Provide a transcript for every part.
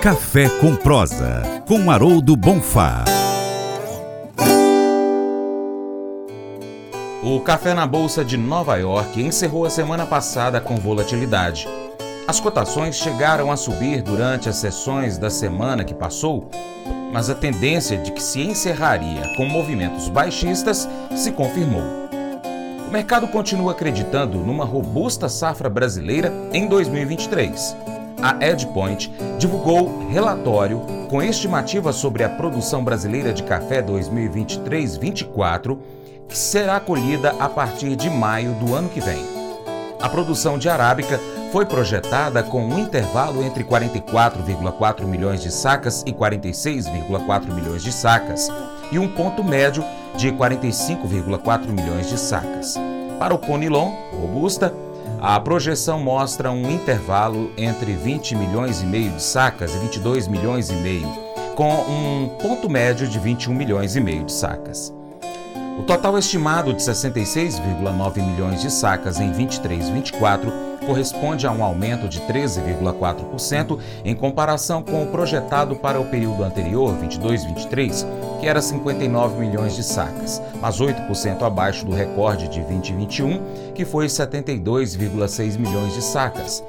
Café com Prosa, com Haroldo Bonfá. O café na Bolsa de Nova York encerrou a semana passada com volatilidade. As cotações chegaram a subir durante as sessões da semana que passou, mas a tendência de que se encerraria com movimentos baixistas se confirmou. O mercado continua acreditando numa robusta safra brasileira em 2023 a EdPoint divulgou relatório com estimativa sobre a produção brasileira de café 2023-24, que será colhida a partir de maio do ano que vem. A produção de arábica foi projetada com um intervalo entre 44,4 milhões de sacas e 46,4 milhões de sacas, e um ponto médio de 45,4 milhões de sacas. Para o Conilon, robusta, a projeção mostra um intervalo entre 20 milhões e meio de sacas e 22 milhões e meio, com um ponto médio de 21 milhões e meio de sacas. O total estimado de 66,9 milhões de sacas em 23 e 24 corresponde a um aumento de 13,4% em comparação com o projetado para o período anterior, 22-23, que era 59 milhões de sacas, mas 8% abaixo do recorde de 2021, que foi 72,6 milhões de sacas.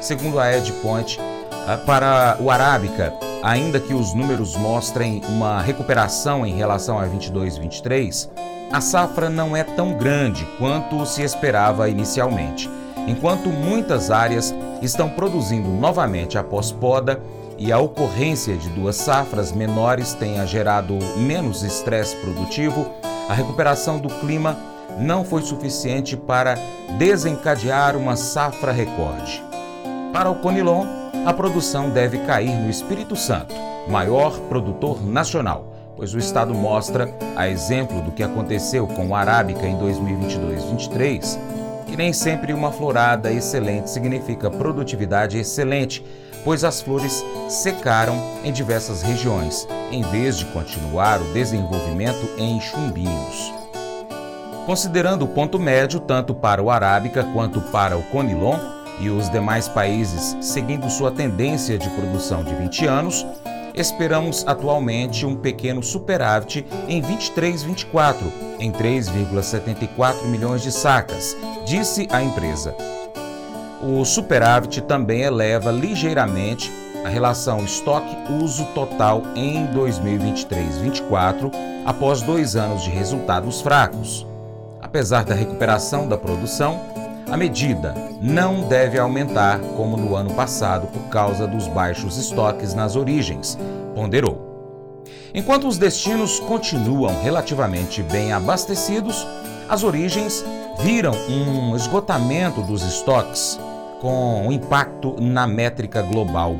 Segundo a EdPoint, ah, para o Arábica, ainda que os números mostrem uma recuperação em relação a 22-23, a safra não é tão grande quanto se esperava inicialmente enquanto muitas áreas estão produzindo novamente após poda e a ocorrência de duas safras menores tenha gerado menos estresse produtivo, a recuperação do clima não foi suficiente para desencadear uma safra recorde. Para o Conilon, a produção deve cair no Espírito Santo, maior produtor nacional, pois o estado mostra, a exemplo do que aconteceu com o Arábica em 2022-23, que nem sempre uma florada excelente significa produtividade excelente, pois as flores secaram em diversas regiões, em vez de continuar o desenvolvimento em chumbinhos. Considerando o ponto médio tanto para o Arábica quanto para o Conilon e os demais países seguindo sua tendência de produção de 20 anos, esperamos atualmente um pequeno superávit em 23-24, em 3,74 milhões de sacas, disse a empresa. O superávit também eleva ligeiramente a relação estoque-uso total em 2023-24, após dois anos de resultados fracos. Apesar da recuperação da produção, a medida não deve aumentar como no ano passado por causa dos baixos estoques nas origens, ponderou. Enquanto os destinos continuam relativamente bem abastecidos, as origens viram um esgotamento dos estoques com impacto na métrica global.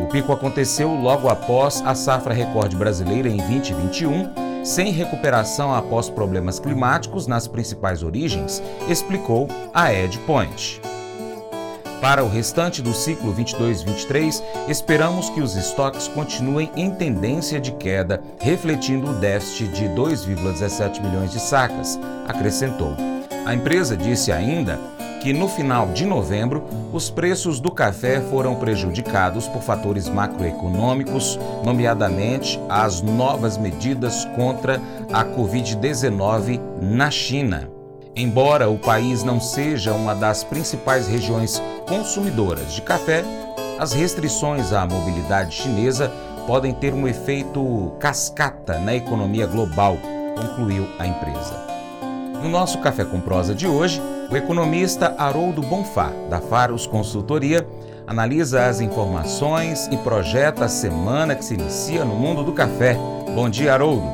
O pico aconteceu logo após a safra recorde brasileira em 2021 sem recuperação após problemas climáticos nas principais origens, explicou a Ed Point. Para o restante do ciclo 22-23, esperamos que os estoques continuem em tendência de queda, refletindo o déficit de 2,17 milhões de sacas, acrescentou. A empresa disse ainda que no final de novembro os preços do café foram prejudicados por fatores macroeconômicos, nomeadamente as novas medidas contra a Covid-19 na China. Embora o país não seja uma das principais regiões consumidoras de café, as restrições à mobilidade chinesa podem ter um efeito cascata na economia global, concluiu a empresa. No nosso Café com Prosa de hoje, o economista Haroldo Bonfá, da Faros Consultoria, analisa as informações e projeta a semana que se inicia no mundo do café. Bom dia, Haroldo.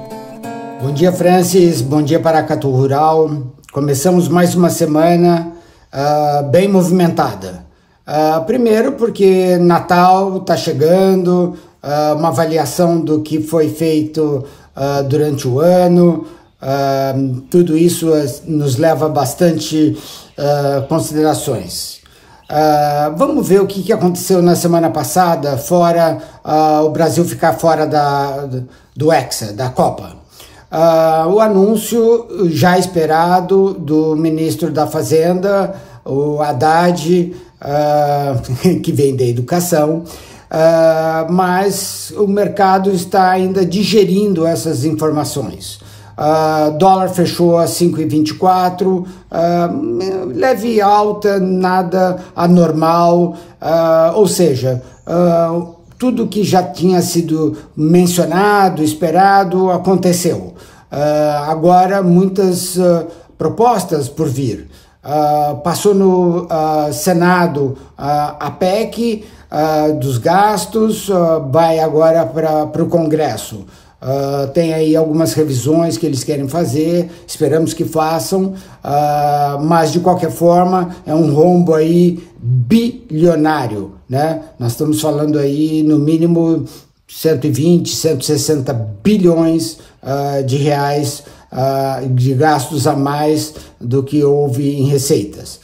Bom dia, Francis. Bom dia, Paracatu Rural. Começamos mais uma semana uh, bem movimentada. Uh, primeiro, porque Natal está chegando, uh, uma avaliação do que foi feito durante o ano, Uh, tudo isso nos leva a bastante uh, considerações. Uh, vamos ver o que, que aconteceu na semana passada, fora o Brasil ficar fora da, do Hexa, da Copa. o anúncio já esperado do ministro da Fazenda, o Haddad, que vem da educação, mas o mercado está ainda digerindo essas informações. Uh, dólar fechou a 5,24, uh, leve alta, nada anormal, uh, ou seja, tudo que já tinha sido mencionado, esperado, aconteceu. agora, muitas propostas por vir. passou no Senado a PEC dos gastos, vai agora para o Congresso. Uh, tem aí algumas revisões que eles querem fazer, esperamos que façam, uh, mas de qualquer forma é um rombo aí bilionário, né? Nós estamos falando aí no mínimo 120, 160 bilhões uh, de reais de gastos a mais do que houve em receitas.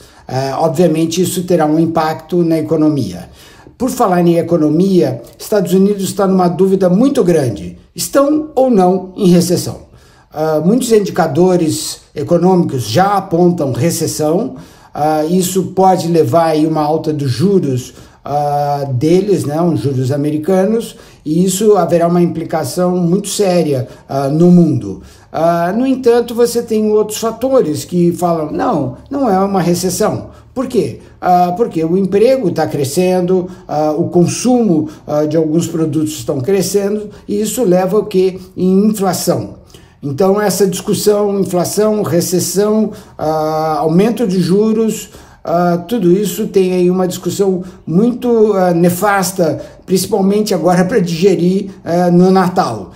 obviamente isso terá um impacto na economia. Por falar em economia, Estados Unidos está numa dúvida muito grande estão ou não em recessão. Uh, muitos indicadores econômicos já apontam recessão, uh, isso pode levar a uma alta dos juros uh, deles, né, os juros americanos, e isso haverá uma implicação muito séria no mundo. no entanto, você tem outros fatores que falam: não, não é uma recessão. Por quê? Ah, porque o emprego está crescendo, ah, o consumo ah, de alguns produtos estão crescendo e isso leva o que? Em inflação. Então essa discussão, inflação, recessão, aumento de juros, tudo isso tem aí uma discussão muito nefasta, principalmente agora para digerir no Natal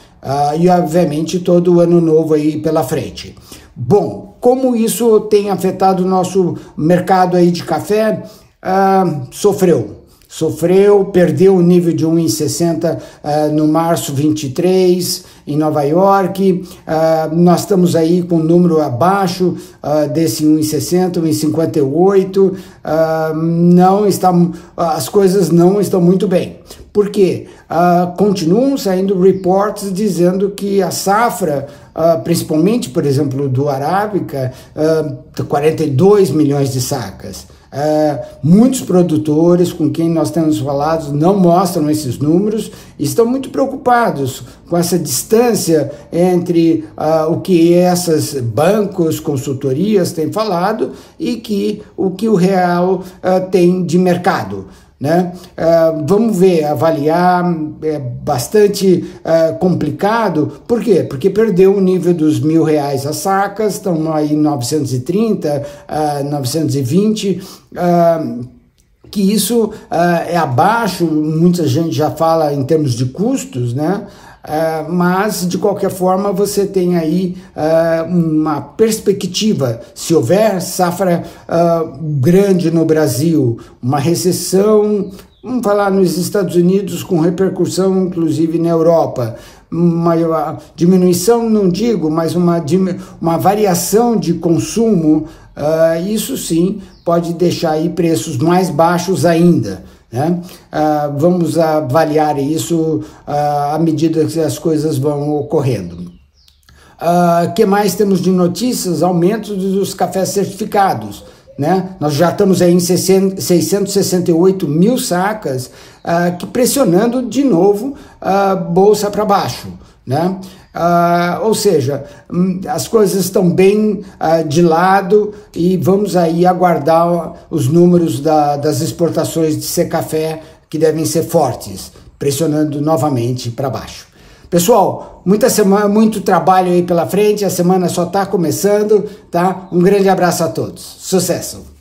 e obviamente todo o ano novo aí pela frente. Bom, como isso tem afetado o nosso mercado aí de café? Ah, sofreu. Sofreu, perdeu o nível de 1,60 ah, no março 23 em Nova York. Ah, nós estamos aí com um número abaixo ah, desse 1,60, 1,58. Ah, não está, as coisas não estão muito bem. Por quê? Uh, continuam saindo reports dizendo que a safra, uh, principalmente, por exemplo, do Arábica, uh, 42 milhões de sacas. Uh, muitos produtores com quem nós temos falado não mostram esses números estão muito preocupados com essa distância entre uh, o que esses bancos, consultorias têm falado e que o que o real uh, tem de mercado. Né? Uh, vamos ver, avaliar é bastante uh, complicado. Por quê? Porque perdeu o nível dos mil reais as sacas, estão aí 930, uh, 920. Uh, que isso uh, é abaixo, muita gente já fala em termos de custos, né? Uh, mas de qualquer forma você tem aí uh, uma perspectiva. Se houver safra uh, grande no Brasil, uma recessão, vamos falar nos Estados Unidos, com repercussão inclusive na Europa, uma diminuição, não digo, mas uma, uma variação de consumo, isso sim pode deixar aí preços mais baixos ainda. Né? Ah, vamos avaliar isso ah, à medida que as coisas vão ocorrendo. O ah, que mais temos de notícias? Aumento dos cafés certificados. Né? Nós já estamos aí em 668 mil sacas, que pressionando de novo a bolsa para baixo. Né? Uh, ou seja, hum, as coisas estão bem uh, de lado e vamos aí aguardar os números da, das exportações de ser café que devem ser fortes, pressionando novamente para baixo. Pessoal, muita semana, muito trabalho aí pela frente, a semana só está começando, tá? Um grande abraço a todos. Sucesso!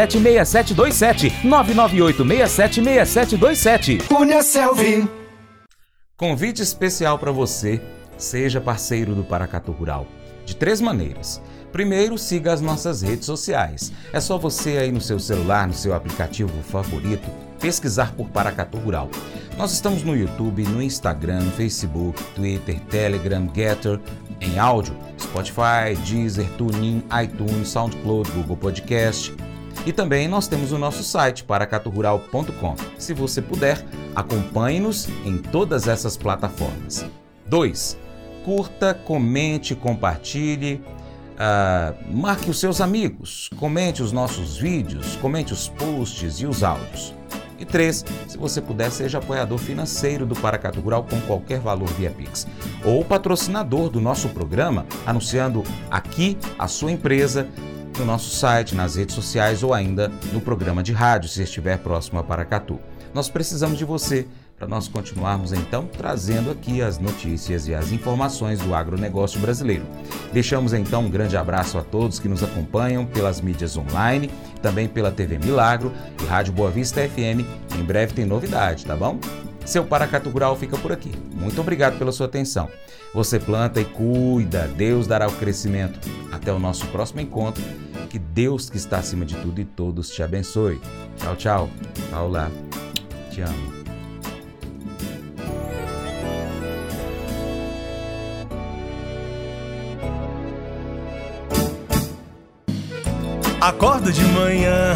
6727 998676727. Cunha Selvi. Convite especial para você. Seja parceiro do Paracatu Rural. De três maneiras. Primeiro, siga as nossas redes sociais. É só você aí no seu celular, no seu aplicativo favorito, pesquisar por Paracatu Rural. Nós estamos no YouTube, no Instagram, Facebook, Twitter, Telegram, Getter, em áudio, Spotify, Deezer, TuneIn, iTunes, SoundCloud, Google Podcast. E também nós temos o nosso site, paracaturural.com. Se você puder, acompanhe-nos em todas essas plataformas. 2. Curta, comente, compartilhe, uh, marque os seus amigos, comente os nossos vídeos, comente os posts e os áudios. E 3. Se você puder, seja apoiador financeiro do Paracatu Rural com qualquer valor via Pix. Ou patrocinador do nosso programa, anunciando aqui a sua empresa no nosso site, nas redes sociais ou ainda no programa de rádio, se estiver próximo a Paracatu. Nós precisamos de você para nós continuarmos então trazendo aqui as notícias e as informações do agronegócio brasileiro. Deixamos então um grande abraço a todos que nos acompanham pelas mídias online, também pela TV Milagro e Rádio Boa Vista FM. Em breve tem novidade, tá bom? Seu Paracatu Rural fica por aqui. Muito obrigado pela sua atenção. Você planta e cuida, Deus dará o crescimento. Até o nosso próximo encontro. Que Deus que está acima de tudo e todos te abençoe. Tchau, tchau. Paula, te amo. Acorda de manhã